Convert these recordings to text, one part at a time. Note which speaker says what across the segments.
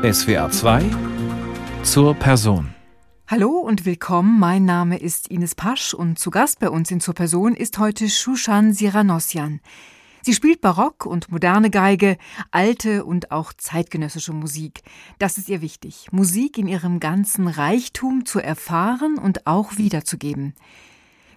Speaker 1: SWA 2 zur Person.
Speaker 2: Hallo und willkommen. Mein Name ist Ines Pasch und zu Gast bei uns in zur Person ist heute Shushan Siranossian. Sie spielt Barock und moderne Geige, alte und auch zeitgenössische Musik. Das ist ihr wichtig, Musik in ihrem ganzen Reichtum zu erfahren und auch wiederzugeben.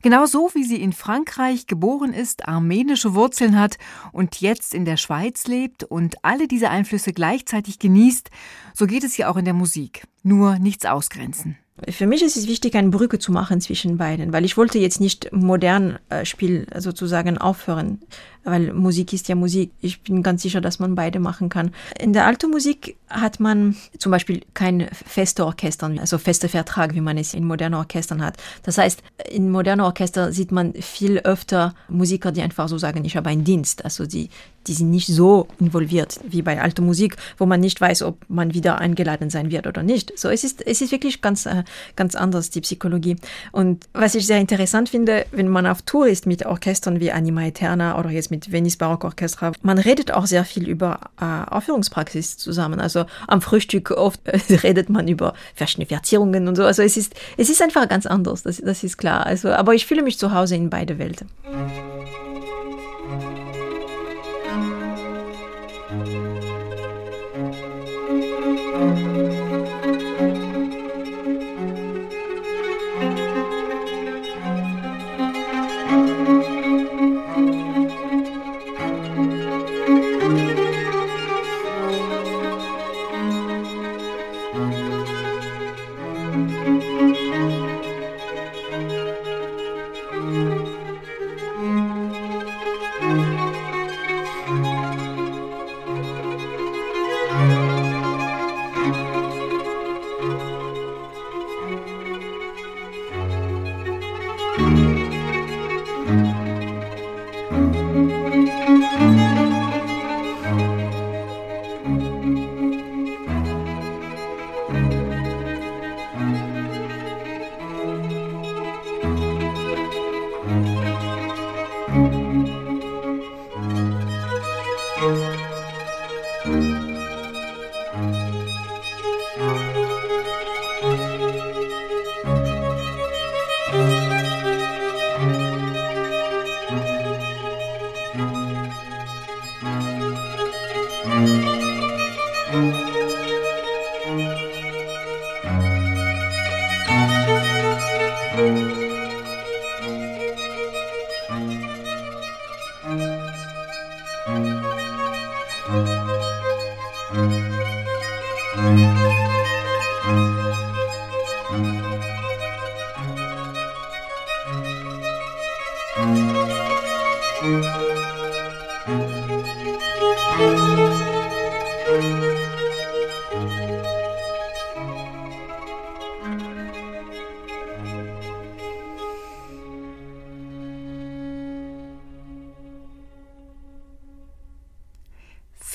Speaker 2: Genauso wie sie in Frankreich geboren ist, armenische Wurzeln hat und jetzt in der Schweiz lebt und alle diese Einflüsse gleichzeitig genießt, so geht es ihr auch in der Musik. Nur nichts ausgrenzen.
Speaker 3: Für mich ist es wichtig, eine Brücke zu machen zwischen beiden, weil ich wollte jetzt nicht modern äh, Spiel sozusagen aufhören, weil Musik ist ja Musik. Ich bin ganz sicher, dass man beide machen kann. In der alten Musik hat man zum Beispiel kein feste Orchester, also fester Vertrag, wie man es in modernen Orchestern hat. Das heißt, in modernen Orchestern sieht man viel öfter Musiker, die einfach so sagen, ich habe einen Dienst. Also die, die sind nicht so involviert wie bei alter Musik, wo man nicht weiß, ob man wieder eingeladen sein wird oder nicht. So, es ist, es ist wirklich ganz, äh, ganz anders, die Psychologie. Und was ich sehr interessant finde, wenn man auf Tour ist mit Orchestern wie Anima Eterna oder jetzt mit Venice Barockorchestra, man redet auch sehr viel über äh, Aufführungspraxis zusammen. Also am Frühstück oft äh, redet man über verschiedene Verzierungen und so. Also es ist, es ist einfach ganz anders, das, das ist klar. Also, aber ich fühle mich zu Hause in beide Welten.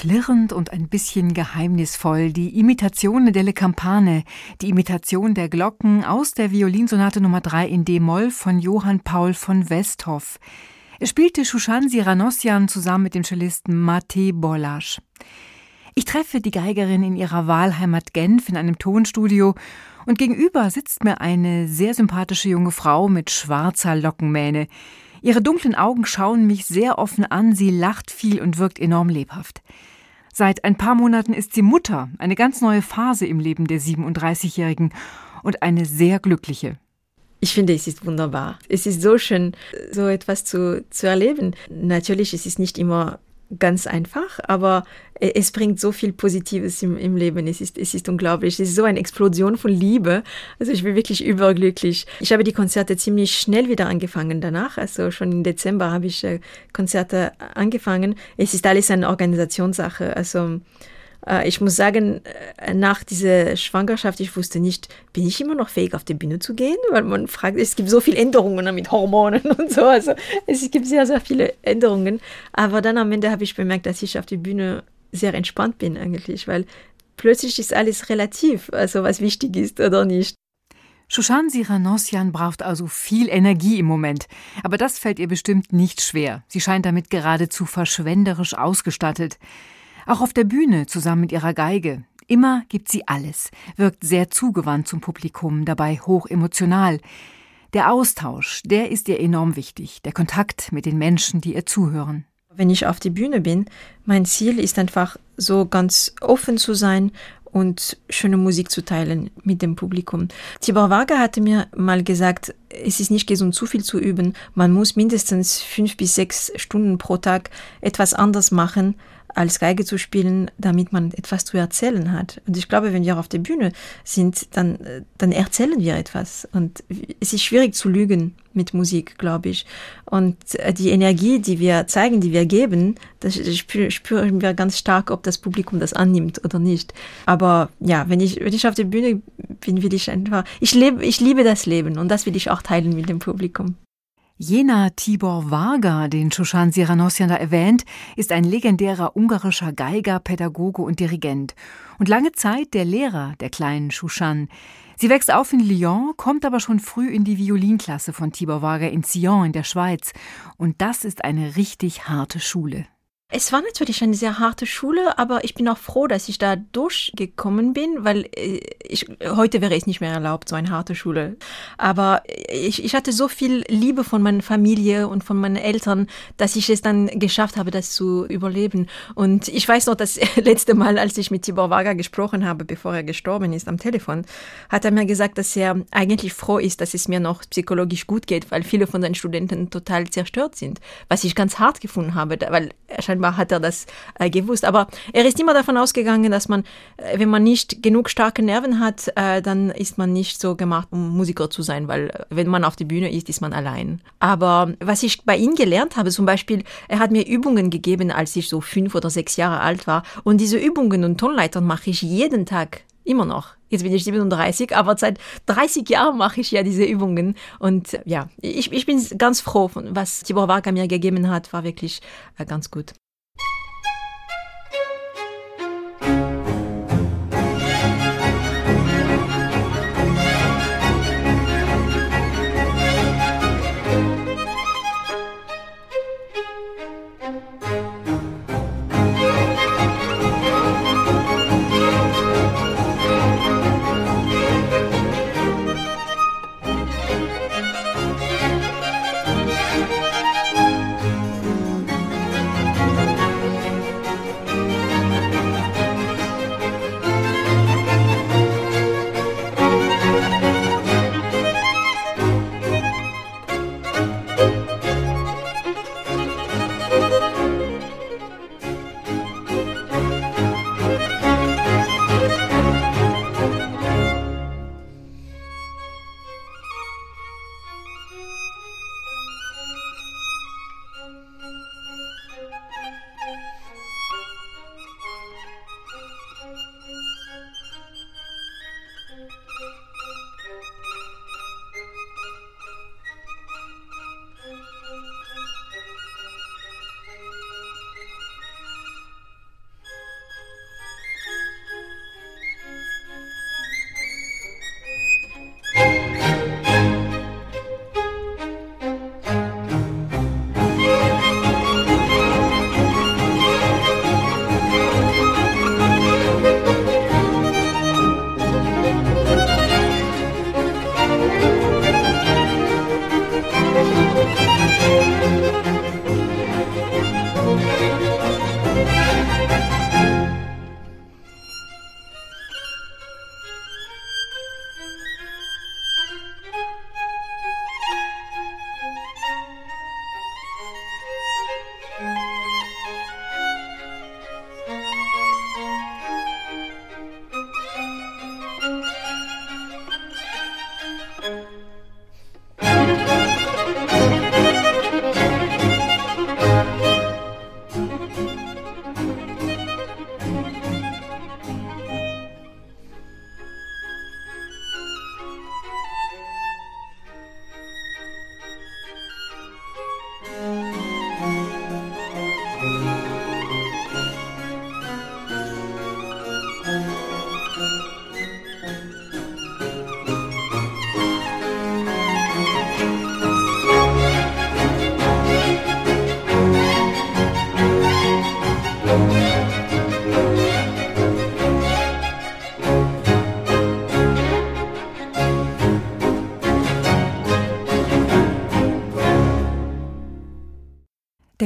Speaker 2: Flirrend und ein bisschen geheimnisvoll die Imitazione delle Campane, die Imitation der Glocken aus der Violinsonate Nummer 3 in D-Moll von Johann Paul von Westhoff. Er spielte Shushan Siranossian zusammen mit dem Cellisten Mate Bollasch. Ich treffe die Geigerin in ihrer Wahlheimat Genf in einem Tonstudio und gegenüber sitzt mir eine sehr sympathische junge Frau mit schwarzer Lockenmähne. Ihre dunklen Augen schauen mich sehr offen an, sie lacht viel und wirkt enorm lebhaft. Seit ein paar Monaten ist sie Mutter, eine ganz neue Phase im Leben der 37-Jährigen und eine sehr glückliche.
Speaker 3: Ich finde, es ist wunderbar. Es ist so schön, so etwas zu, zu erleben. Natürlich, es ist nicht immer ganz einfach, aber es bringt so viel Positives im, im Leben. Es ist, es ist unglaublich. Es ist so eine Explosion von Liebe. Also ich bin wirklich überglücklich. Ich habe die Konzerte ziemlich schnell wieder angefangen danach. Also schon im Dezember habe ich äh, Konzerte angefangen. Es ist alles eine Organisationssache. Also äh, ich muss sagen, äh, nach dieser Schwangerschaft, ich wusste nicht, bin ich immer noch fähig, auf die Bühne zu gehen? Weil man fragt, es gibt so viele Änderungen mit Hormonen und so. Also es gibt sehr, sehr viele Änderungen. Aber dann am Ende habe ich bemerkt, dass ich auf die Bühne sehr entspannt bin eigentlich, weil plötzlich ist alles relativ, also was wichtig ist oder nicht.
Speaker 2: Shushan Siranossian braucht also viel Energie im Moment. Aber das fällt ihr bestimmt nicht schwer. Sie scheint damit geradezu verschwenderisch ausgestattet. Auch auf der Bühne zusammen mit ihrer Geige. Immer gibt sie alles, wirkt sehr zugewandt zum Publikum, dabei hoch emotional. Der Austausch, der ist ihr enorm wichtig, der Kontakt mit den Menschen, die ihr zuhören.
Speaker 3: Wenn ich auf die Bühne bin, mein Ziel ist einfach so ganz offen zu sein und schöne Musik zu teilen mit dem Publikum. Tibor Varga hatte mir mal gesagt, es ist nicht gesund, zu viel zu üben. Man muss mindestens fünf bis sechs Stunden pro Tag etwas anders machen, als Geige zu spielen, damit man etwas zu erzählen hat. Und ich glaube, wenn wir auf der Bühne sind, dann, dann erzählen wir etwas. Und es ist schwierig zu lügen mit Musik, glaube ich. Und die Energie, die wir zeigen, die wir geben, das spüren wir ganz stark, ob das Publikum das annimmt oder nicht. Aber ja, wenn ich, wenn ich auf der Bühne bin, will ich einfach, ich lebe, ich liebe das Leben und das will ich auch teilen mit dem Publikum.
Speaker 2: Jener Tibor Varga, den Shushan Siranossian da erwähnt, ist ein legendärer ungarischer Geiger, Pädagoge und Dirigent und lange Zeit der Lehrer der kleinen Shushan. Sie wächst auf in Lyon, kommt aber schon früh in die Violinklasse von Tibor Varga in Sion in der Schweiz. Und das ist eine richtig harte Schule.
Speaker 3: Es war natürlich eine sehr harte Schule, aber ich bin auch froh, dass ich da durchgekommen bin, weil äh, ich, heute wäre es nicht mehr erlaubt, so eine harte Schule. Aber ich, ich hatte so viel Liebe von meiner Familie und von meinen Eltern, dass ich es dann geschafft habe, das zu überleben. Und ich weiß noch, das letzte Mal, als ich mit Tibor Varga gesprochen habe, bevor er gestorben ist am Telefon, hat er mir gesagt, dass er eigentlich froh ist, dass es mir noch psychologisch gut geht, weil viele von den Studenten total zerstört sind. Was ich ganz hart gefunden habe, weil er scheinbar hat er das äh, gewusst. Aber er ist immer davon ausgegangen, dass man, äh, wenn man nicht genug starke Nerven hat, äh, dann ist man nicht so gemacht, um Musiker zu sein, weil äh, wenn man auf der Bühne ist, ist man allein. Aber was ich bei ihm gelernt habe, zum Beispiel, er hat mir Übungen gegeben, als ich so fünf oder sechs Jahre alt war. Und diese Übungen und Tonleitern mache ich jeden Tag immer noch. Jetzt bin ich 37, aber seit 30 Jahren mache ich ja diese Übungen. Und ja, ich, ich bin ganz froh, was Tibor Varga mir gegeben hat, war wirklich ganz gut.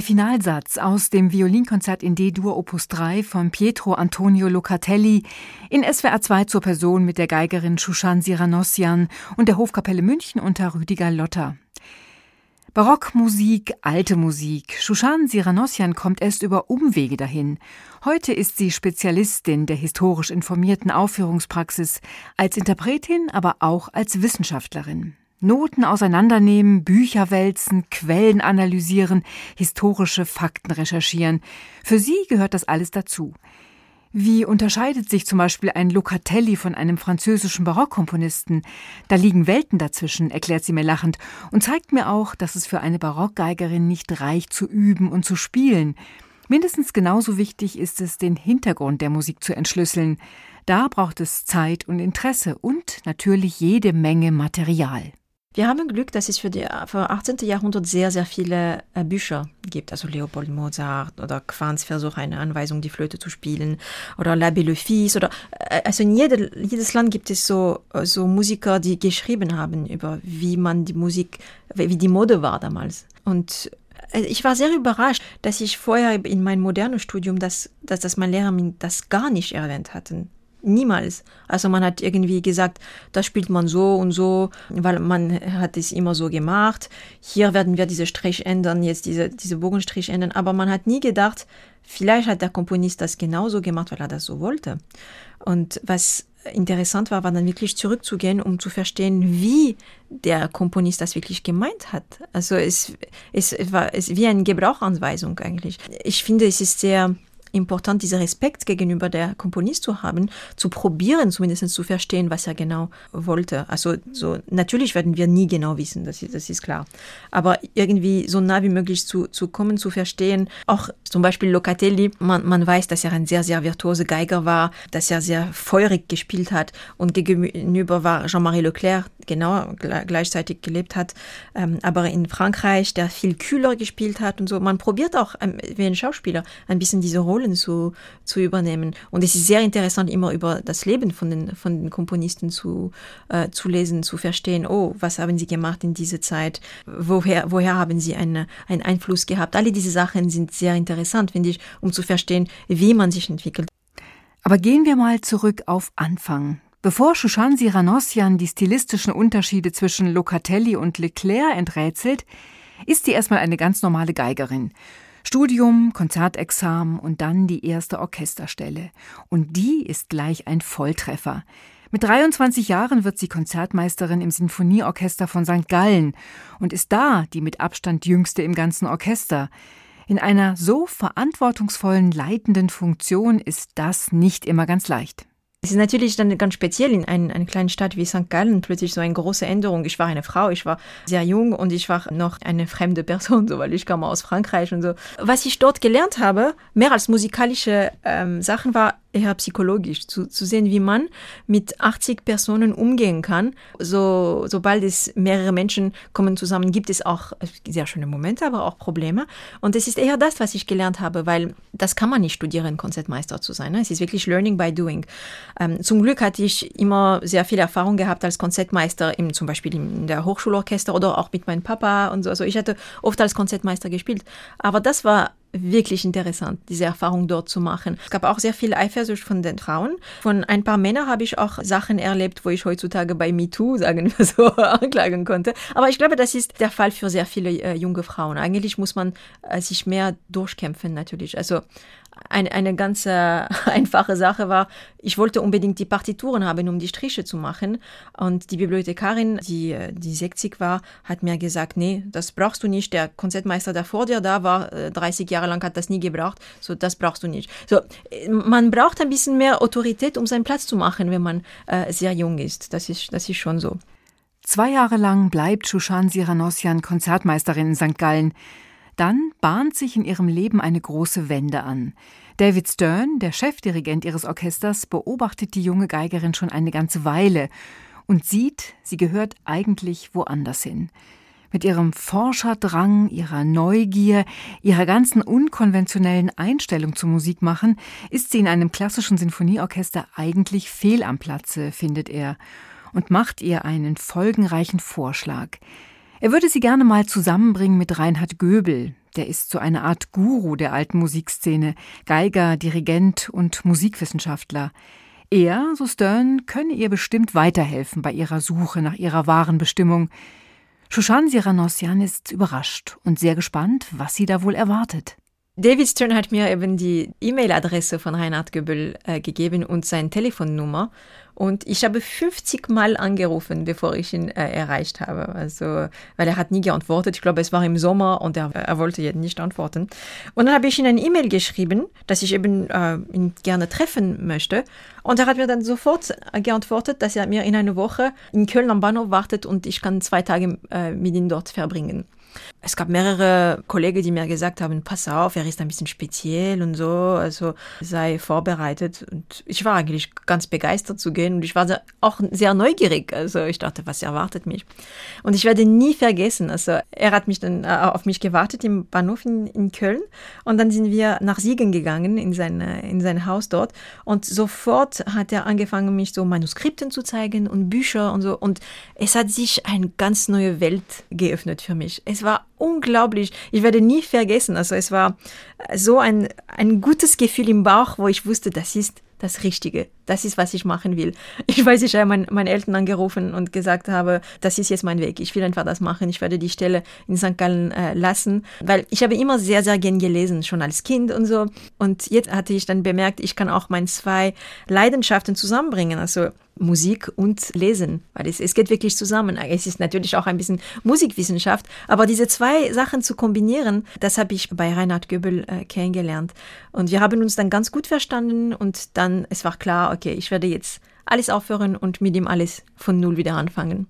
Speaker 2: Der Finalsatz aus dem Violinkonzert in D-Dur Opus 3 von Pietro Antonio Locatelli in SWR 2 zur Person mit der Geigerin Shushan Siranossian und der Hofkapelle München unter Rüdiger Lotter. Barockmusik, alte Musik. Shushan Siranossian kommt erst über Umwege dahin. Heute ist sie Spezialistin der historisch informierten Aufführungspraxis, als Interpretin, aber auch als Wissenschaftlerin. Noten auseinandernehmen, Bücher wälzen, Quellen analysieren, historische Fakten recherchieren. Für sie gehört das alles dazu. Wie unterscheidet sich zum Beispiel ein Locatelli von einem französischen Barockkomponisten? Da liegen Welten dazwischen, erklärt sie mir lachend und zeigt mir auch, dass es für eine Barockgeigerin nicht reicht zu üben und zu spielen. Mindestens genauso wichtig ist es, den Hintergrund der Musik zu entschlüsseln. Da braucht es Zeit und Interesse und natürlich jede Menge Material.
Speaker 3: Wir haben Glück, dass es für, die, für 18. Jahrhundert sehr, sehr viele äh, Bücher gibt. Also Leopold Mozart oder Quants Versuch, eine Anweisung, die Flöte zu spielen oder L'Abbé Le Fils oder, äh, also in jede, jedes Land gibt es so, so Musiker, die geschrieben haben über, wie man die Musik, wie die Mode war damals. Und äh, ich war sehr überrascht, dass ich vorher in meinem modernen Studium, dass, dass, dass mein Lehrer das gar nicht erwähnt hatten. Niemals. Also man hat irgendwie gesagt, das spielt man so und so, weil man hat es immer so gemacht. Hier werden wir diese Strich ändern, jetzt diese, diese Bogenstrich ändern. Aber man hat nie gedacht, vielleicht hat der Komponist das genauso gemacht, weil er das so wollte. Und was interessant war, war dann wirklich zurückzugehen, um zu verstehen, wie der Komponist das wirklich gemeint hat. Also es, es war es wie eine Gebrauchanweisung eigentlich. Ich finde, es ist sehr important, diesen Respekt gegenüber der Komponist zu haben, zu probieren, zumindest zu verstehen, was er genau wollte. Also so natürlich werden wir nie genau wissen, das ist, das ist klar. Aber irgendwie so nah wie möglich zu, zu kommen, zu verstehen. Auch zum Beispiel Locatelli, man, man weiß, dass er ein sehr, sehr virtuose Geiger war, dass er sehr feurig gespielt hat und gegenüber war Jean-Marie Leclerc, genau gleichzeitig gelebt hat, ähm, aber in Frankreich, der viel kühler gespielt hat und so. Man probiert auch ähm, wie ein Schauspieler ein bisschen diese Rolle Rollen zu, zu übernehmen. Und es ist sehr interessant, immer über das Leben von den, von den Komponisten zu, äh, zu lesen, zu verstehen, oh, was haben sie gemacht in dieser Zeit, woher, woher haben sie eine, einen Einfluss gehabt. Alle diese Sachen sind sehr interessant, finde ich, um zu verstehen, wie man sich entwickelt.
Speaker 2: Aber gehen wir mal zurück auf Anfang. Bevor Shushan Siranossian die stilistischen Unterschiede zwischen Locatelli und Leclerc enträtselt, ist sie erstmal eine ganz normale Geigerin. Studium, Konzertexamen und dann die erste Orchesterstelle. Und die ist gleich ein Volltreffer. Mit 23 Jahren wird sie Konzertmeisterin im Sinfonieorchester von St. Gallen und ist da die mit Abstand jüngste im ganzen Orchester. In einer so verantwortungsvollen leitenden Funktion ist das nicht immer ganz leicht.
Speaker 3: Es ist natürlich dann ganz speziell in einer eine kleinen Stadt wie St. Gallen plötzlich so eine große Änderung. Ich war eine Frau, ich war sehr jung und ich war noch eine fremde Person, so weil ich kam aus Frankreich und so. Was ich dort gelernt habe, mehr als musikalische ähm, Sachen war eher psychologisch, zu, zu sehen, wie man mit 80 Personen umgehen kann. So, sobald es mehrere Menschen kommen zusammen, gibt es auch sehr schöne Momente, aber auch Probleme. Und es ist eher das, was ich gelernt habe, weil das kann man nicht studieren, Konzertmeister zu sein. Ne? Es ist wirklich Learning by Doing. Ähm, zum Glück hatte ich immer sehr viel Erfahrung gehabt als Konzertmeister, im, zum Beispiel in der Hochschulorchester oder auch mit meinem Papa und so. Also ich hatte oft als Konzertmeister gespielt. Aber das war wirklich interessant, diese Erfahrung dort zu machen. Es gab auch sehr viel Eifersucht von den Frauen. Von ein paar Männern habe ich auch Sachen erlebt, wo ich heutzutage bei MeToo, sagen wir so, anklagen konnte. Aber ich glaube, das ist der Fall für sehr viele äh, junge Frauen. Eigentlich muss man äh, sich mehr durchkämpfen, natürlich. Also eine, eine ganz äh, einfache Sache war, ich wollte unbedingt die Partituren haben, um die Striche zu machen. Und die Bibliothekarin, die, äh, die 60 war, hat mir gesagt, nee, das brauchst du nicht. Der Konzertmeister, der vor dir da war, 30 äh, Jahre lang hat das nie gebraucht. So, das brauchst du nicht. So, man braucht ein bisschen mehr Autorität, um seinen Platz zu machen, wenn man äh, sehr jung ist. Das ist, das ist schon so.
Speaker 2: Zwei Jahre lang bleibt Shushan Siranossian Konzertmeisterin in St. Gallen. Dann bahnt sich in ihrem Leben eine große Wende an. David Stern, der Chefdirigent ihres Orchesters, beobachtet die junge Geigerin schon eine ganze Weile und sieht, sie gehört eigentlich woanders hin. Mit ihrem Forscherdrang, ihrer Neugier, ihrer ganzen unkonventionellen Einstellung zum Musikmachen ist sie in einem klassischen Sinfonieorchester eigentlich fehl am Platze, findet er, und macht ihr einen folgenreichen Vorschlag. Er würde sie gerne mal zusammenbringen mit Reinhard Göbel. Der ist so eine Art Guru der alten Musikszene, Geiger, Dirigent und Musikwissenschaftler. Er, so Stern, könne ihr bestimmt weiterhelfen bei ihrer Suche nach ihrer wahren Bestimmung. Shushan Siranossian ist überrascht und sehr gespannt, was sie da wohl erwartet.
Speaker 3: David Stern hat mir eben die E-Mail-Adresse von Reinhard Göbel äh, gegeben und seine Telefonnummer. Und ich habe 50 Mal angerufen, bevor ich ihn äh, erreicht habe. Also, weil er hat nie geantwortet. Ich glaube, es war im Sommer und er, er wollte jetzt nicht antworten. Und dann habe ich ihm eine E-Mail geschrieben, dass ich eben äh, ihn gerne treffen möchte. Und er hat mir dann sofort geantwortet, dass er mir in einer Woche in Köln am Bahnhof wartet und ich kann zwei Tage äh, mit ihm dort verbringen. Es gab mehrere Kollegen, die mir gesagt haben, pass auf, er ist ein bisschen speziell und so, also sei vorbereitet. Und ich war eigentlich ganz begeistert zu gehen und ich war auch sehr neugierig. Also ich dachte, was erwartet mich? Und ich werde nie vergessen, also er hat mich dann äh, auf mich gewartet im Bahnhof in, in Köln und dann sind wir nach Siegen gegangen in sein, in sein Haus dort und sofort hat er angefangen, mich so Manuskripten zu zeigen und Bücher und so und es hat sich eine ganz neue Welt geöffnet für mich. Es war unglaublich. Ich werde nie vergessen. Also es war so ein, ein gutes Gefühl im Bauch, wo ich wusste, das ist das Richtige. Das ist, was ich machen will. Ich weiß, ich habe mein, meine Eltern angerufen und gesagt habe, das ist jetzt mein Weg. Ich will einfach das machen. Ich werde die Stelle in St. Gallen äh, lassen, weil ich habe immer sehr, sehr gern gelesen, schon als Kind und so. Und jetzt hatte ich dann bemerkt, ich kann auch meine zwei Leidenschaften zusammenbringen. Also Musik und Lesen, weil es, es geht wirklich zusammen. Es ist natürlich auch ein bisschen Musikwissenschaft, aber diese zwei Sachen zu kombinieren, das habe ich bei Reinhard Göbel äh, kennengelernt. Und wir haben uns dann ganz gut verstanden und dann, es war klar, okay, ich werde jetzt alles aufhören und mit ihm alles von Null wieder anfangen.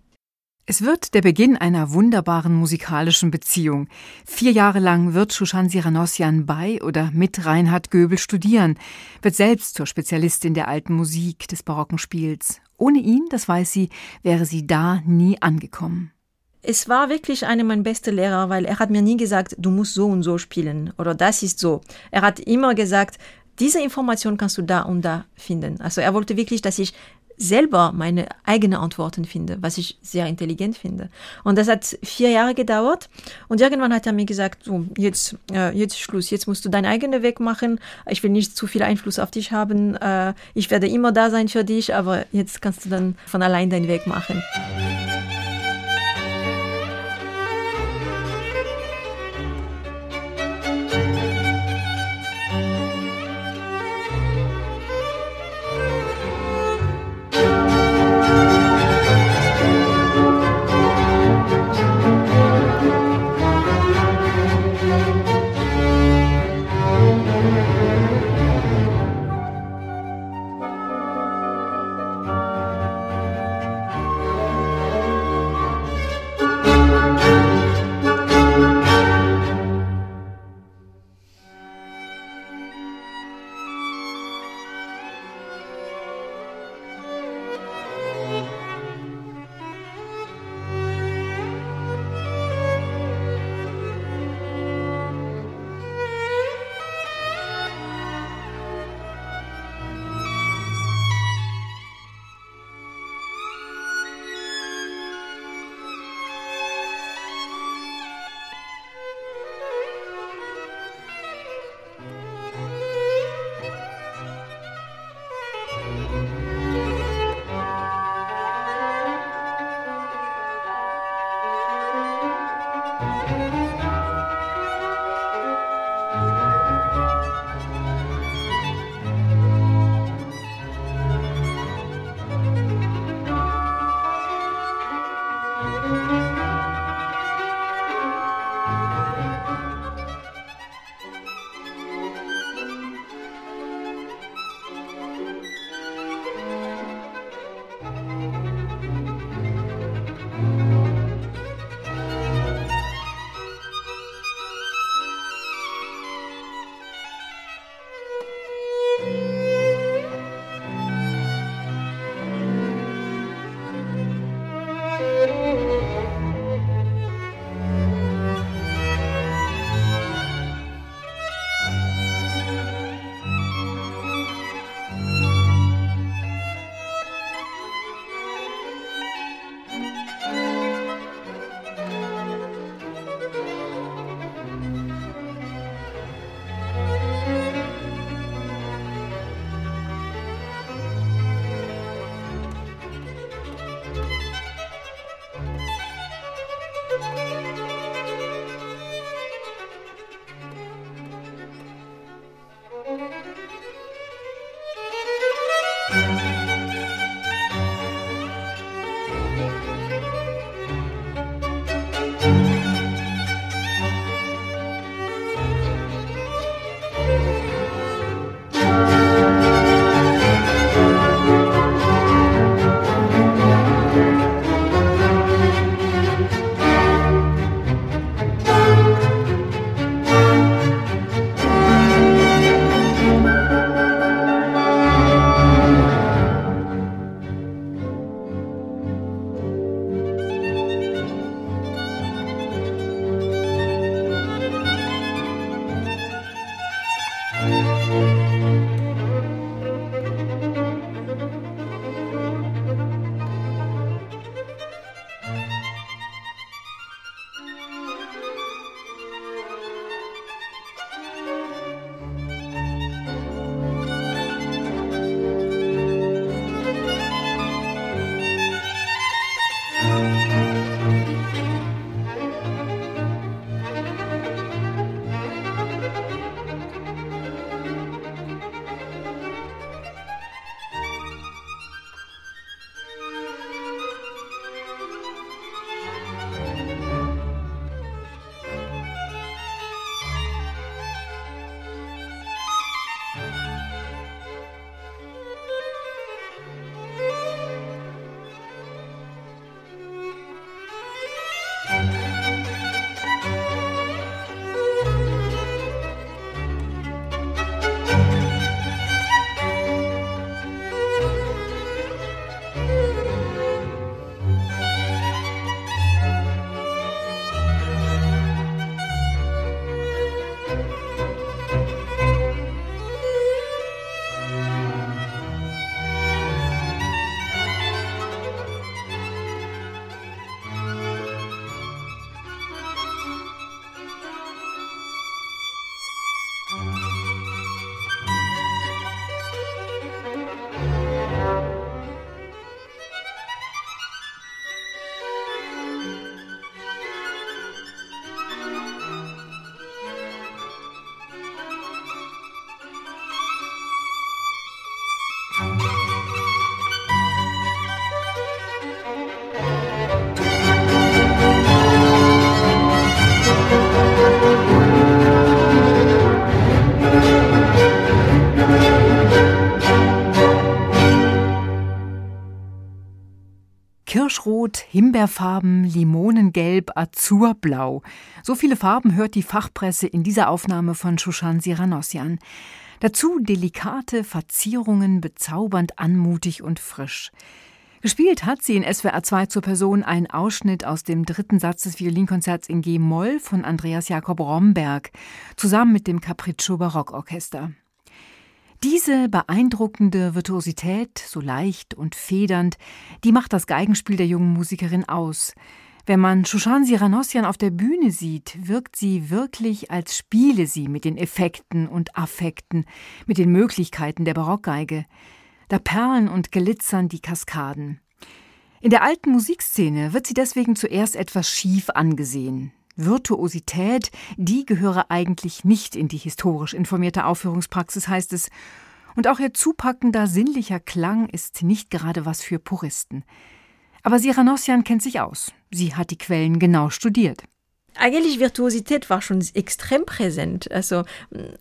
Speaker 2: Es wird der Beginn einer wunderbaren musikalischen Beziehung. Vier Jahre lang wird Shushan Siranossian bei oder mit Reinhard Göbel studieren, wird selbst zur Spezialistin der alten Musik des barocken Spiels. Ohne ihn, das weiß sie, wäre sie da nie angekommen.
Speaker 3: Es war wirklich einer meiner besten Lehrer, weil er hat mir nie gesagt, du musst so und so spielen oder das ist so. Er hat immer gesagt, diese Information kannst du da und da finden. Also er wollte wirklich, dass ich selber meine eigenen Antworten finde, was ich sehr intelligent finde. Und das hat vier Jahre gedauert. Und irgendwann hat er mir gesagt, so, jetzt, äh, jetzt Schluss, jetzt musst du deinen eigenen Weg machen. Ich will nicht zu viel Einfluss auf dich haben. Äh, ich werde immer da sein für dich, aber jetzt kannst du dann von allein deinen Weg machen.
Speaker 2: Himbeerfarben, Limonengelb, Azurblau. So viele Farben hört die Fachpresse in dieser Aufnahme von Shushan Siranossian. Dazu delikate Verzierungen, bezaubernd anmutig und frisch. Gespielt hat sie in SWR 2 zur Person ein Ausschnitt aus dem dritten Satz des Violinkonzerts in G-Moll von Andreas Jakob Romberg, zusammen mit dem Capriccio Barockorchester. Diese beeindruckende Virtuosität, so leicht und federnd, die macht das Geigenspiel der jungen Musikerin aus. Wenn man Shushan Siranossian auf der Bühne sieht, wirkt sie wirklich, als spiele sie mit den Effekten und Affekten, mit den Möglichkeiten der Barockgeige. Da perlen und glitzern die Kaskaden. In der alten Musikszene wird sie deswegen zuerst etwas schief angesehen. Virtuosität, die gehöre eigentlich nicht in die historisch informierte Aufführungspraxis, heißt es. Und auch ihr zupackender, sinnlicher Klang ist nicht gerade was für Puristen. Aber Siranossian kennt sich aus. Sie hat die Quellen genau studiert.
Speaker 3: Eigentlich Virtuosität war schon extrem präsent. Also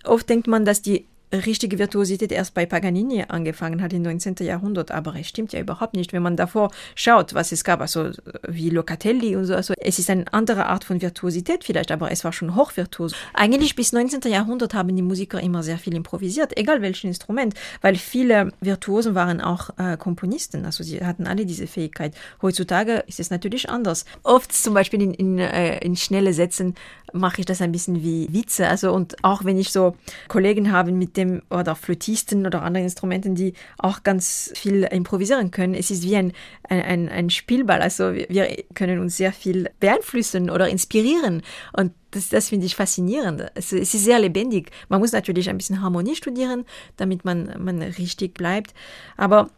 Speaker 3: oft denkt man, dass die richtige Virtuosität erst bei Paganini angefangen hat im 19. Jahrhundert, aber es stimmt ja überhaupt nicht, wenn man davor schaut, was es gab, also wie Locatelli und so. Also es ist eine andere Art von Virtuosität vielleicht, aber es war schon hochvirtuos. Eigentlich bis 19. Jahrhundert haben die Musiker immer sehr viel improvisiert, egal welches Instrument, weil viele Virtuosen waren auch äh, Komponisten, also sie hatten alle diese Fähigkeit. Heutzutage ist es natürlich anders. Oft zum Beispiel in, in, äh, in schnelle Sätzen mache ich das ein bisschen wie Witze, also und auch wenn ich so Kollegen habe mit dem oder Flötisten oder anderen Instrumenten, die auch ganz viel improvisieren können. Es ist wie ein, ein, ein Spielball. Also wir können uns sehr viel beeinflussen oder inspirieren. Und das, das finde ich faszinierend. Es, es ist sehr lebendig. Man muss natürlich ein bisschen Harmonie studieren, damit man, man richtig bleibt. Aber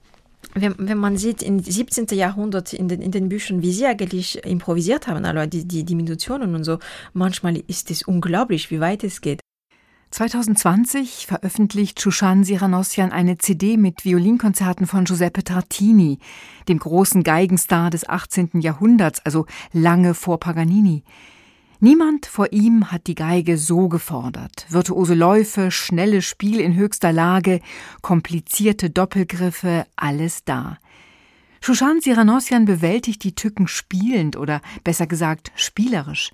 Speaker 3: wenn, wenn man sieht, im 17. Jahrhundert in den, in den Büchern, wie sie eigentlich improvisiert haben, also die, die Diminutionen und so, manchmal ist es unglaublich, wie weit es geht.
Speaker 2: 2020 veröffentlicht Shushan Siranossian eine CD mit Violinkonzerten von Giuseppe Tartini, dem großen Geigenstar des 18. Jahrhunderts, also lange vor Paganini. Niemand vor ihm hat die Geige so gefordert. Virtuose Läufe, schnelle Spiel in höchster Lage, komplizierte Doppelgriffe, alles da. Shushan Siranossian bewältigt die Tücken spielend oder besser gesagt spielerisch.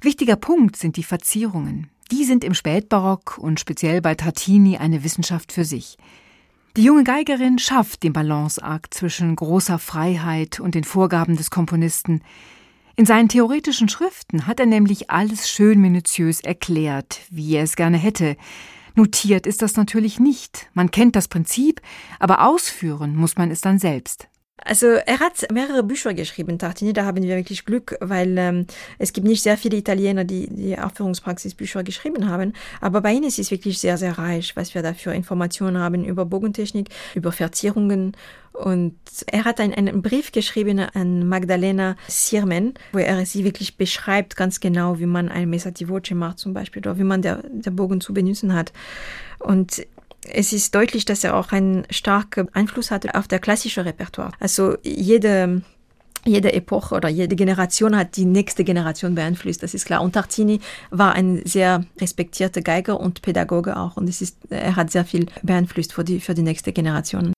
Speaker 2: Wichtiger Punkt sind die Verzierungen. Die sind im Spätbarock und speziell bei Tartini eine Wissenschaft für sich. Die junge Geigerin schafft den Balanceakt zwischen großer Freiheit und den Vorgaben des Komponisten. In seinen theoretischen Schriften hat er nämlich alles schön minutiös erklärt, wie er es gerne hätte. Notiert ist das natürlich nicht. Man kennt das Prinzip, aber ausführen muss man es dann selbst.
Speaker 3: Also er hat mehrere Bücher geschrieben, Tartini, da haben wir wirklich Glück, weil ähm, es gibt nicht sehr viele Italiener, die die Aufführungspraxisbücher geschrieben haben, aber bei ihnen ist es wirklich sehr, sehr reich, was wir da für Informationen haben über Bogentechnik, über Verzierungen und er hat einen, einen Brief geschrieben an Magdalena Sirmen, wo er sie wirklich beschreibt, ganz genau, wie man ein Messa di Voce macht zum Beispiel, oder wie man der, der Bogen zu benutzen hat. Und es ist deutlich, dass er auch einen starken Einfluss hatte auf der klassische Repertoire. Also jede jede Epoche oder jede Generation hat die nächste Generation beeinflusst, das ist klar. Und Tartini war ein sehr respektierter Geiger und Pädagoge auch. Und es ist, er hat sehr viel beeinflusst für die, für die nächste Generation.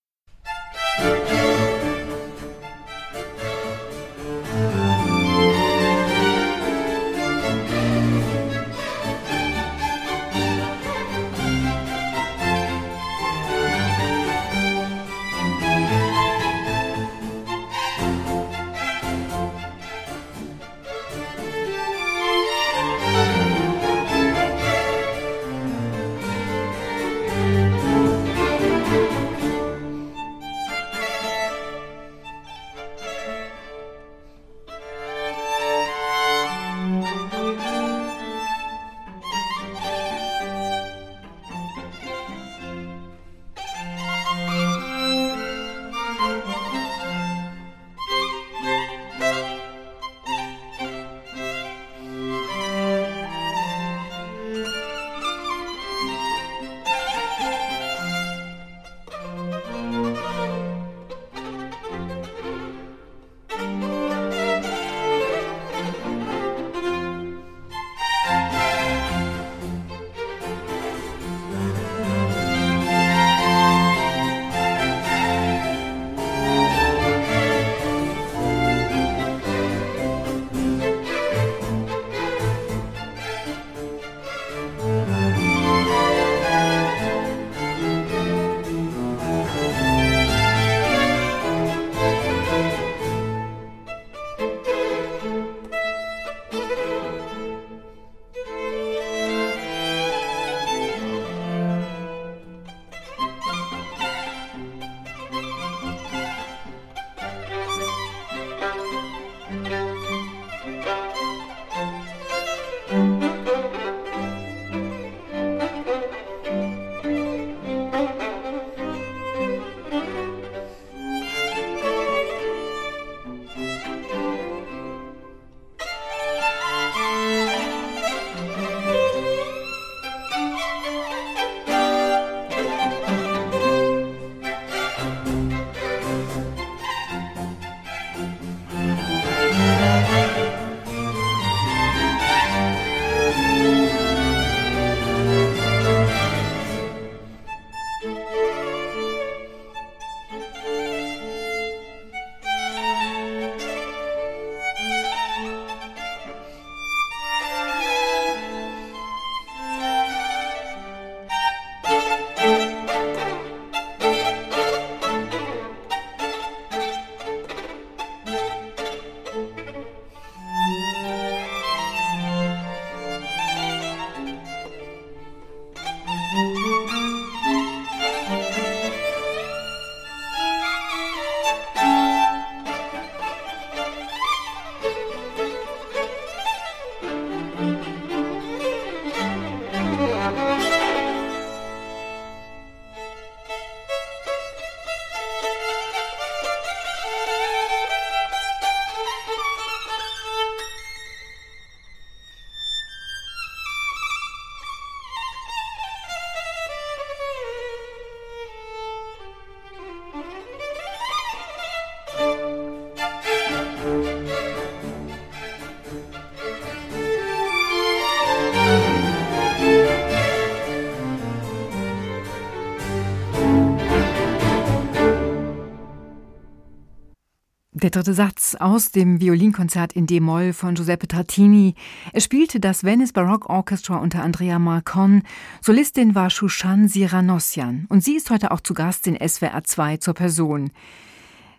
Speaker 2: Dritte Satz aus dem Violinkonzert in D-Moll von Giuseppe Tartini. Er spielte das Venice Baroque Orchestra unter Andrea Marcon. Solistin war Shushan Siranossian und sie ist heute auch zu Gast in SWR 2 zur Person.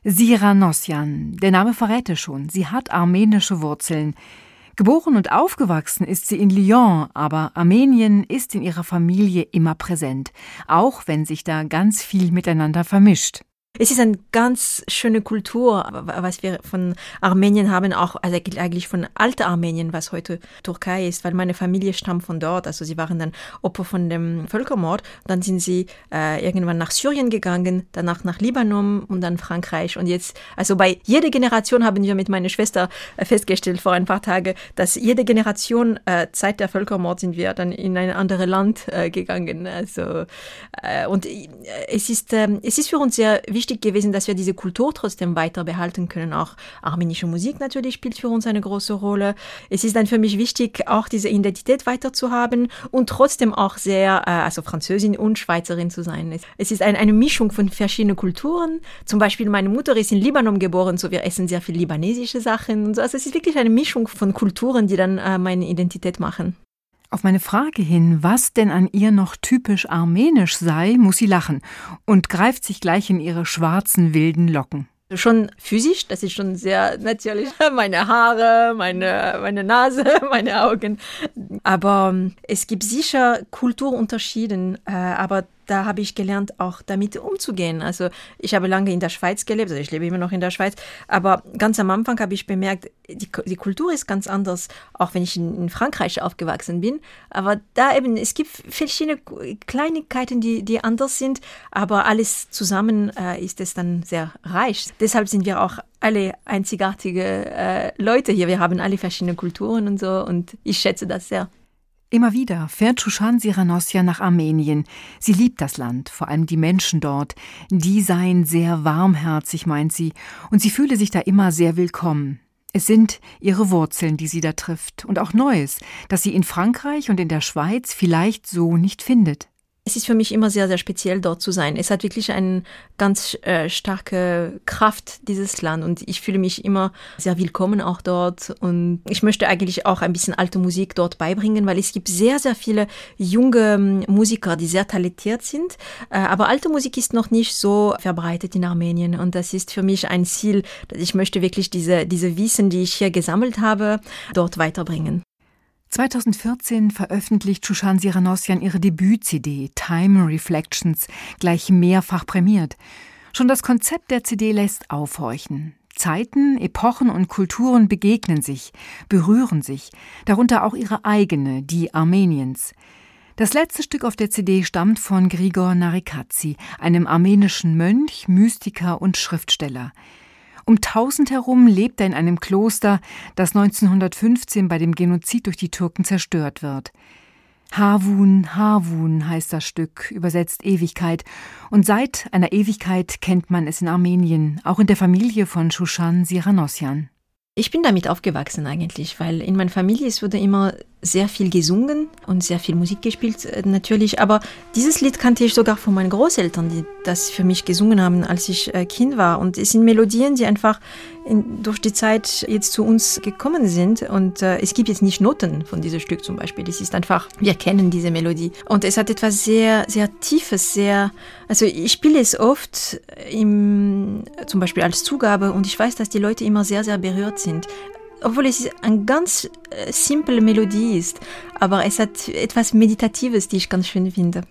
Speaker 2: Siranossian, der Name verrät es schon, sie hat armenische Wurzeln. Geboren und aufgewachsen ist sie in Lyon, aber Armenien ist in ihrer Familie immer präsent, auch wenn sich da ganz viel miteinander vermischt.
Speaker 3: Es ist eine ganz schöne Kultur, was wir von Armenien haben, auch also eigentlich von alter Armenien, was heute Türkei ist, weil meine Familie stammt von dort. Also sie waren dann Opfer von dem Völkermord. Dann sind sie äh, irgendwann nach Syrien gegangen, danach nach Libanon und dann Frankreich. Und jetzt, also bei jeder Generation haben wir mit meiner Schwester äh, festgestellt vor ein paar Tagen, dass jede Generation äh, seit der Völkermord sind wir dann in ein anderes Land äh, gegangen. Also äh, und äh, es ist äh, es ist für uns sehr wichtig wichtig gewesen, dass wir diese Kultur trotzdem weiter behalten können. Auch armenische Musik natürlich spielt für uns eine große Rolle. Es ist dann für mich wichtig, auch diese Identität weiter zu haben und trotzdem auch sehr, äh, also Französin und Schweizerin zu sein. Es ist ein, eine Mischung von verschiedenen Kulturen. Zum Beispiel meine Mutter ist in Libanon geboren, so wir essen sehr viel libanesische Sachen. Und so. Also es ist wirklich eine Mischung von Kulturen, die dann äh, meine Identität machen.
Speaker 2: Auf meine Frage hin, was denn an ihr noch typisch armenisch sei, muss sie lachen und greift sich gleich in ihre schwarzen, wilden Locken.
Speaker 3: Schon physisch, das ist schon sehr natürlich. Meine Haare, meine, meine Nase, meine Augen. Aber ähm, es gibt sicher Kulturunterschiede, äh, aber da habe ich gelernt, auch damit umzugehen. Also ich habe lange in der Schweiz gelebt, also ich lebe immer noch in der Schweiz, aber ganz am Anfang habe ich bemerkt, die, die Kultur ist ganz anders, auch wenn ich in, in, Frankreich aufgewachsen bin. Aber da eben, es gibt verschiedene Kleinigkeiten, die, die anders sind, aber alles zusammen äh, ist es dann sehr reich. Deshalb sind wir auch alle einzigartige äh, Leute hier. Wir haben alle verschiedene Kulturen und so und ich schätze das sehr.
Speaker 2: Immer wieder fährt Shushan Siranossia nach Armenien. Sie liebt das Land, vor allem die Menschen dort. Die seien sehr warmherzig, meint sie, und sie fühle sich da immer sehr willkommen. Es sind ihre Wurzeln, die sie da trifft, und auch Neues, das sie in Frankreich und in der Schweiz vielleicht so nicht findet.
Speaker 3: Es ist für mich immer sehr, sehr speziell dort zu sein. Es hat wirklich eine ganz äh, starke Kraft, dieses Land. Und ich fühle mich immer sehr willkommen auch dort. Und ich möchte eigentlich auch ein bisschen alte Musik dort beibringen, weil es gibt sehr, sehr viele junge ähm, Musiker, die sehr talentiert sind. Äh, aber alte Musik ist noch nicht so verbreitet in Armenien. Und das ist für mich ein Ziel, dass ich möchte wirklich diese, diese Wissen, die ich hier gesammelt habe, dort weiterbringen.
Speaker 2: 2014 veröffentlicht Shushan Siranossian ihre Debüt-CD Time Reflections, gleich mehrfach prämiert. Schon das Konzept der CD lässt aufhorchen. Zeiten, Epochen und Kulturen begegnen sich, berühren sich, darunter auch ihre eigene, die Armeniens. Das letzte Stück auf der CD stammt von Grigor Narikazi, einem armenischen Mönch, Mystiker und Schriftsteller. Um 1000 herum lebt er in einem Kloster, das 1915 bei dem Genozid durch die Türken zerstört wird. Havun, Havun heißt das Stück, übersetzt Ewigkeit. Und seit einer Ewigkeit kennt man es in Armenien, auch in der Familie von Shushan Siranossian.
Speaker 3: Ich bin damit aufgewachsen eigentlich, weil in meiner Familie es wurde immer sehr viel gesungen und sehr viel Musik gespielt äh, natürlich. Aber dieses Lied kannte ich sogar von meinen Großeltern, die das für mich gesungen haben, als ich äh, Kind war. Und es sind Melodien, die einfach in, durch die Zeit jetzt zu uns gekommen sind. Und äh, es gibt jetzt nicht Noten von diesem Stück zum Beispiel. Es ist einfach, wir kennen diese Melodie. Und es hat etwas sehr, sehr Tiefes, sehr, also ich spiele es oft im, zum Beispiel als Zugabe und ich weiß, dass die Leute immer sehr, sehr berührt sind obwohl es eine ganz äh, simple Melodie ist, aber es hat etwas Meditatives, die ich ganz schön finde.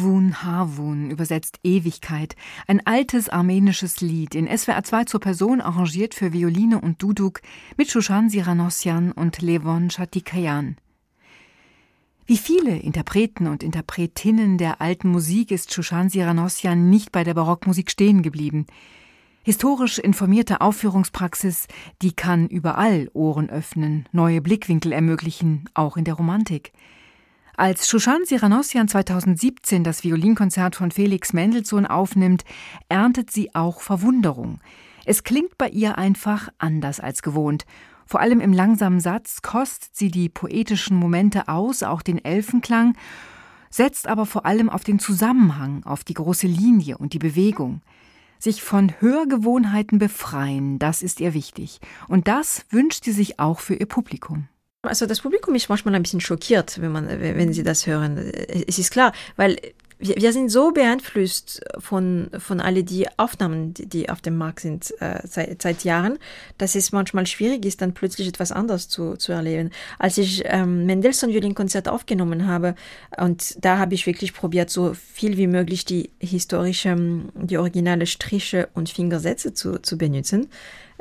Speaker 2: Havun Havun, übersetzt Ewigkeit, ein altes armenisches Lied, in SWR 2 zur Person arrangiert für Violine und Duduk mit Shushan Siranossian und Levon Chatikayan. Wie viele Interpreten und Interpretinnen der alten Musik ist Shushan Siranossian nicht bei der Barockmusik stehen geblieben. Historisch informierte Aufführungspraxis, die kann überall Ohren öffnen, neue Blickwinkel ermöglichen, auch in der Romantik. Als Shushan Siranossian 2017 das Violinkonzert von Felix Mendelssohn aufnimmt, erntet sie auch Verwunderung. Es klingt bei ihr einfach anders als gewohnt. Vor allem im langsamen Satz kostet sie die poetischen Momente aus, auch den Elfenklang, setzt aber vor allem auf den Zusammenhang, auf die große Linie und die Bewegung. Sich von Hörgewohnheiten befreien, das ist ihr wichtig. Und das wünscht sie sich auch für ihr Publikum.
Speaker 3: Also das Publikum ist manchmal ein bisschen schockiert, wenn man, wenn sie das hören. Es ist klar, weil wir, wir sind so beeinflusst von, von alle die Aufnahmen, die, die auf dem Markt sind äh, seit, seit Jahren, dass es manchmal schwierig ist, dann plötzlich etwas anderes zu, zu erleben. Als ich ähm, Mendelssohn Violinkonzert aufgenommen habe, und da habe ich wirklich probiert, so viel wie möglich die historische, die originale Striche und Fingersätze zu, zu benutzen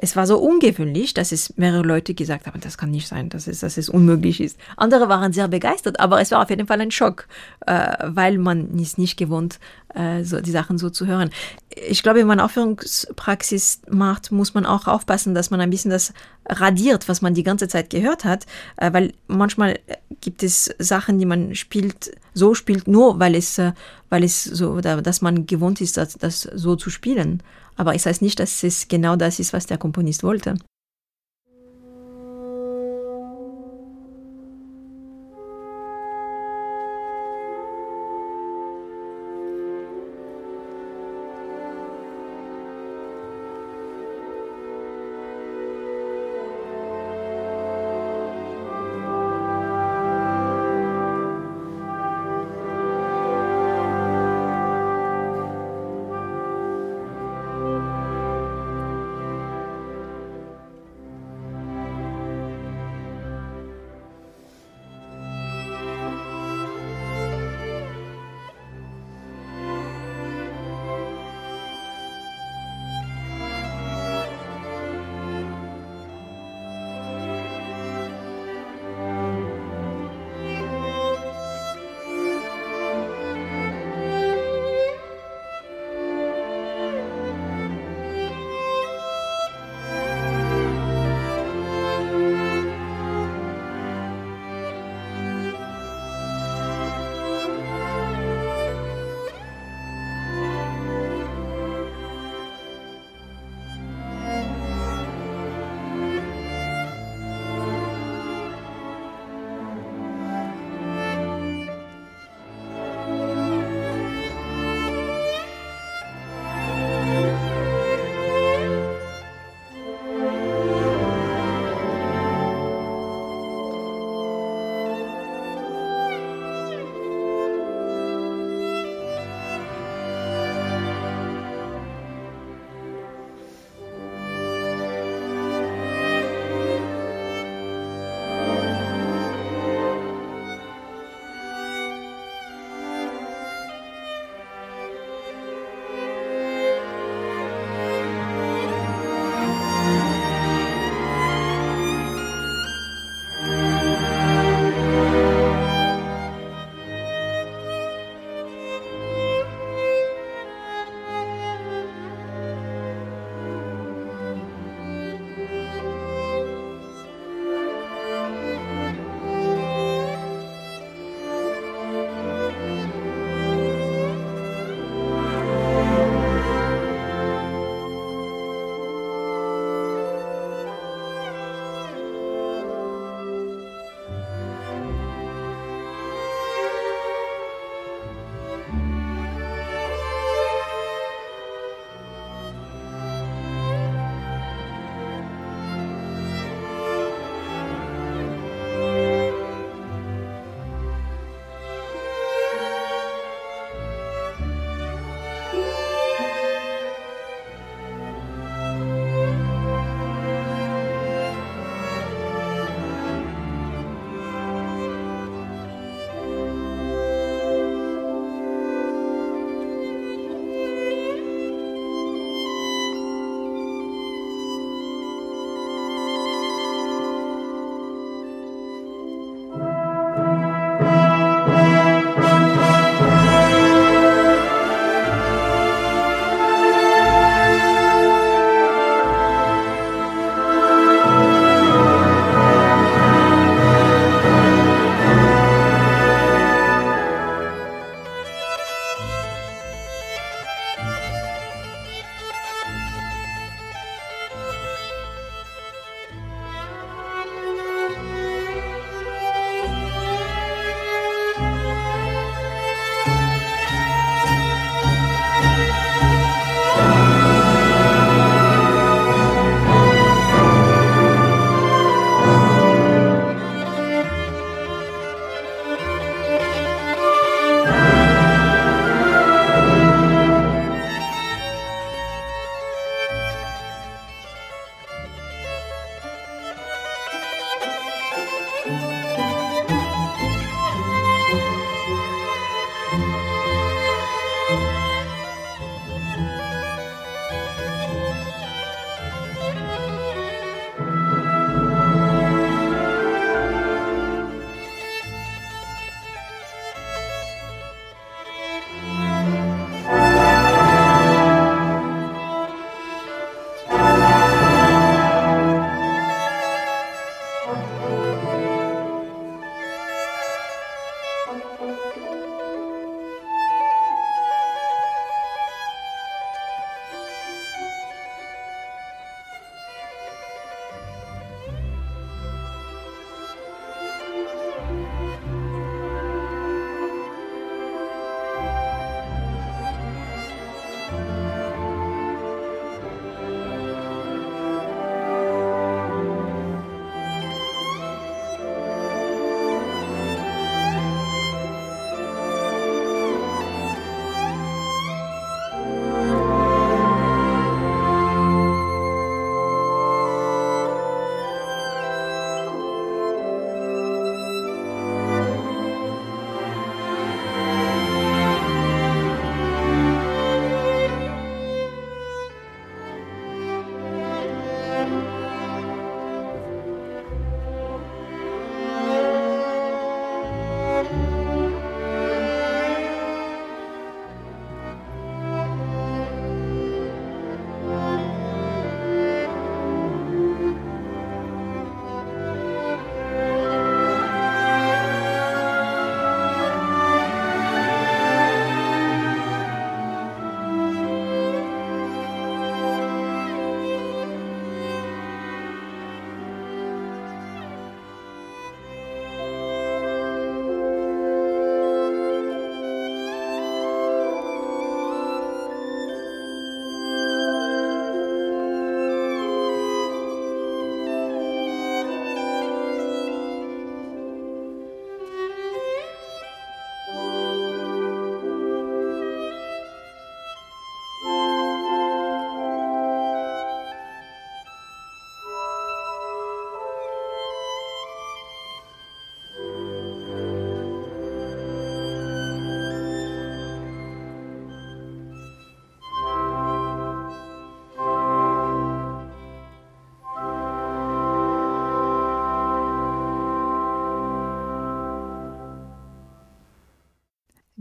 Speaker 3: es war so ungewöhnlich, dass es mehrere Leute gesagt haben, das kann nicht sein, dass es, dass es unmöglich ist. Andere waren sehr begeistert, aber es war auf jeden Fall ein Schock, äh, weil man ist nicht gewohnt, äh, so, die Sachen so zu hören. Ich glaube, wenn man Aufführungspraxis macht, muss man auch aufpassen, dass man ein bisschen das radiert, was man die ganze Zeit gehört hat, äh, weil manchmal gibt es Sachen, die man spielt, so spielt, nur weil es, äh, weil es so, dass man gewohnt ist, das, das so zu spielen. Aber es heißt nicht, dass es genau das ist, was der Komponist wollte.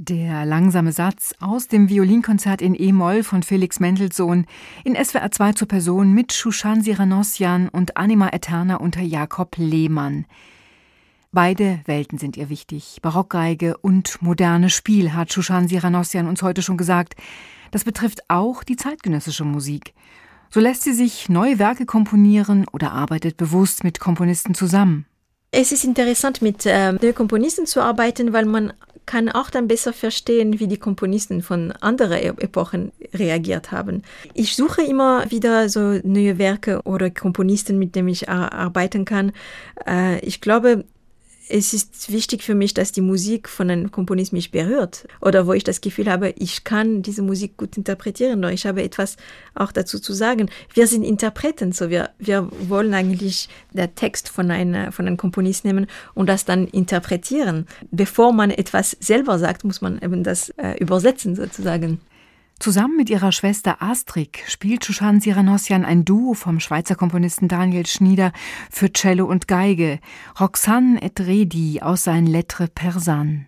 Speaker 2: Der langsame Satz aus dem Violinkonzert in E-Moll von Felix Mendelssohn in SWR 2 zur Person mit Shushan Siranossian und Anima Eterna unter Jakob Lehmann. Beide Welten sind ihr wichtig, Barockgeige und moderne Spiel, hat Shushan Siranossian uns heute schon gesagt. Das betrifft auch die zeitgenössische Musik. So lässt sie sich neue Werke komponieren oder arbeitet bewusst mit Komponisten zusammen.
Speaker 3: Es ist interessant, mit äh, Komponisten zu arbeiten, weil man kann auch dann besser verstehen, wie die Komponisten von anderen e-, Epochen reagiert haben. Ich suche immer wieder so neue Werke oder Komponisten, mit denen ich arbeiten kann. Äh, ich glaube, es ist wichtig für mich, dass die Musik von einem Komponist mich berührt oder wo ich das Gefühl habe, ich kann diese Musik gut interpretieren oder ich habe etwas auch dazu zu sagen. Wir sind Interpreten, so wir, wir wollen eigentlich der Text von einer, von einem Komponist nehmen und das dann interpretieren. Bevor man etwas selber sagt, muss man eben das äh, übersetzen sozusagen.
Speaker 2: Zusammen mit ihrer Schwester Astrid spielt Shushan Siranossian ein Duo vom Schweizer Komponisten Daniel Schnieder für Cello und Geige, Roxane et Redi aus seinen Lettres Persan.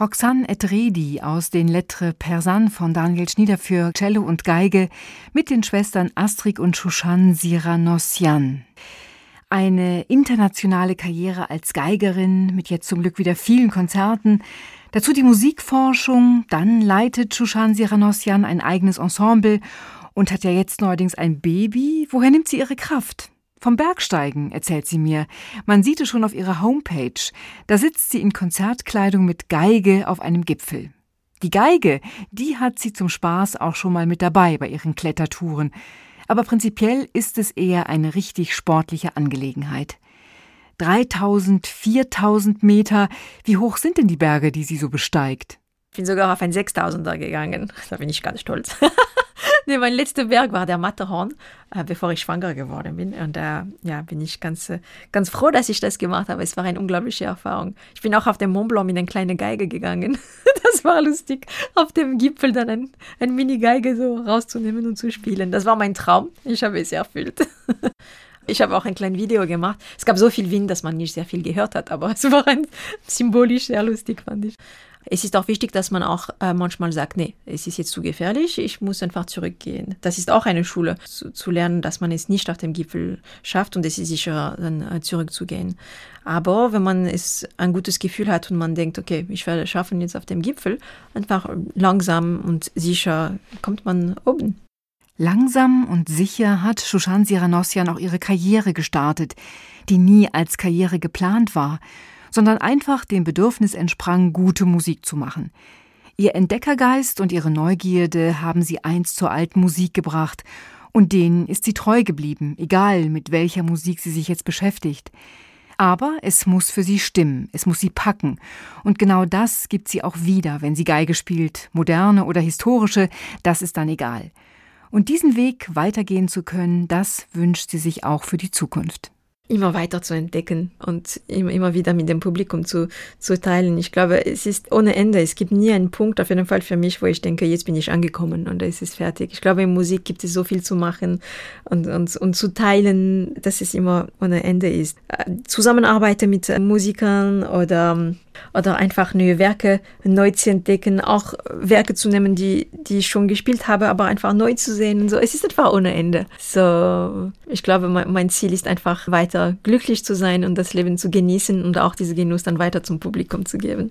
Speaker 2: Roxane Etredi aus den Lettres Persan von Daniel Schnieder für Cello und Geige mit den Schwestern Astrid und Shushan Siranossian. Eine internationale Karriere als Geigerin mit jetzt zum Glück wieder vielen Konzerten. Dazu die Musikforschung. Dann leitet Shushan Siranossian ein eigenes Ensemble und hat ja jetzt neuerdings ein Baby. Woher nimmt sie ihre Kraft? Vom Bergsteigen, erzählt sie mir. Man sieht es schon auf ihrer Homepage. Da sitzt sie in Konzertkleidung mit Geige auf einem Gipfel. Die Geige, die hat sie zum Spaß auch schon mal mit dabei bei ihren Klettertouren. Aber prinzipiell ist es eher eine richtig sportliche Angelegenheit. 3000, 4000 Meter. Wie hoch sind denn die Berge, die sie so besteigt?
Speaker 3: Ich bin sogar auf ein 6000er gegangen. Da bin ich ganz stolz. nee, mein letzter Berg war der Matterhorn, äh, bevor ich schwanger geworden bin. Und da äh, ja, bin ich ganz, äh, ganz froh, dass ich das gemacht habe. Es war eine unglaubliche Erfahrung. Ich bin auch auf dem Mont Blanc mit einer kleinen Geige gegangen. das war lustig, auf dem Gipfel dann ein, ein Mini-Geige so rauszunehmen und zu spielen. Das war mein Traum. Ich habe es erfüllt. Ich habe auch ein kleines Video gemacht. Es gab so viel Wind, dass man nicht sehr viel gehört hat, aber es war ein, symbolisch sehr lustig, fand ich. Es ist auch wichtig, dass man auch äh, manchmal sagt, nee, es ist jetzt zu gefährlich, ich muss einfach zurückgehen. Das ist auch eine Schule, zu, zu lernen, dass man es nicht auf dem Gipfel schafft und es ist sicherer, dann äh, zurückzugehen. Aber wenn man es ein gutes Gefühl hat und man denkt, okay, ich werde es schaffen jetzt auf dem Gipfel, einfach langsam und sicher kommt man oben.
Speaker 2: Langsam und sicher hat Shushan Siranossian auch ihre Karriere gestartet, die nie als Karriere geplant war sondern einfach dem Bedürfnis entsprang, gute Musik zu machen. Ihr Entdeckergeist und ihre Neugierde haben sie einst zur alten Musik gebracht, und denen ist sie treu geblieben, egal mit welcher Musik sie sich jetzt beschäftigt. Aber es muss für sie stimmen, es muss sie packen. Und genau das gibt sie auch wieder, wenn sie Geige spielt, moderne oder historische, das ist dann egal. Und diesen Weg weitergehen zu können, das wünscht sie sich auch für die Zukunft
Speaker 3: immer weiter zu entdecken und immer, wieder mit dem Publikum zu, zu teilen. Ich glaube, es ist ohne Ende. Es gibt nie einen Punkt, auf jeden Fall für mich, wo ich denke, jetzt bin ich angekommen und es ist fertig. Ich glaube, in Musik gibt es so viel zu machen und, und, und zu teilen, dass es immer ohne Ende ist. Äh, Zusammenarbeiten mit Musikern oder oder einfach neue Werke neu zu entdecken, auch Werke zu nehmen, die, die ich schon gespielt habe, aber einfach neu zu sehen. So, es ist einfach ohne Ende. So, ich glaube, mein, Ziel ist einfach weiter glücklich zu sein und das Leben zu genießen und auch diese Genuss dann weiter zum Publikum zu geben.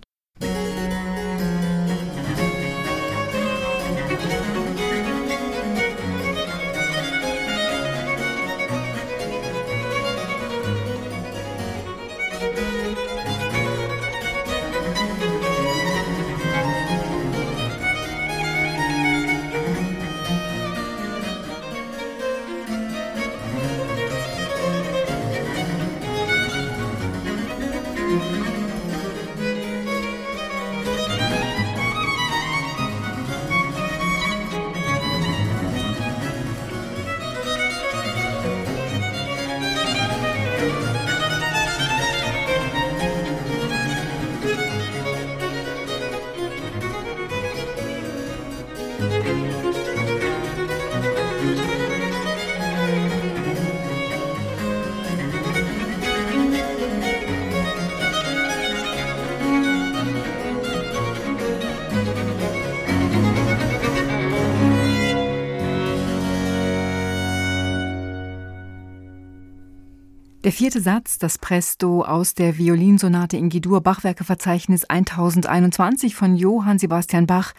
Speaker 2: Der vierte Satz, das Presto aus der Violinsonate in G-Dur Bachwerkeverzeichnis 1021 von Johann Sebastian Bach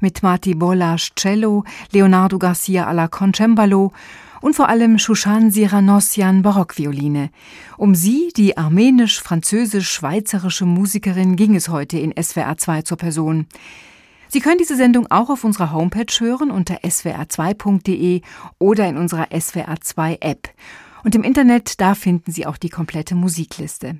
Speaker 2: mit Marti Bolas Cello, Leonardo Garcia alla Concembalo und vor allem Shushan Siranossian Barockvioline. Um sie, die armenisch-französisch-schweizerische Musikerin, ging es heute in SWR 2 zur Person. Sie können diese Sendung auch auf unserer Homepage hören unter swr2.de oder in unserer SWR 2 App. Und im Internet, da finden Sie auch die komplette Musikliste.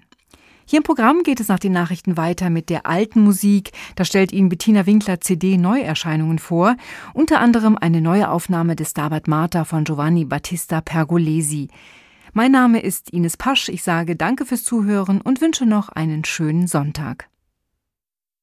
Speaker 2: Hier im Programm geht es nach den Nachrichten weiter mit der alten Musik. Da stellt Ihnen Bettina Winkler CD Neuerscheinungen vor, unter anderem eine neue Aufnahme des Stabat Mater von Giovanni Battista Pergolesi. Mein Name ist Ines Pasch. Ich sage Danke fürs Zuhören und wünsche noch einen schönen Sonntag.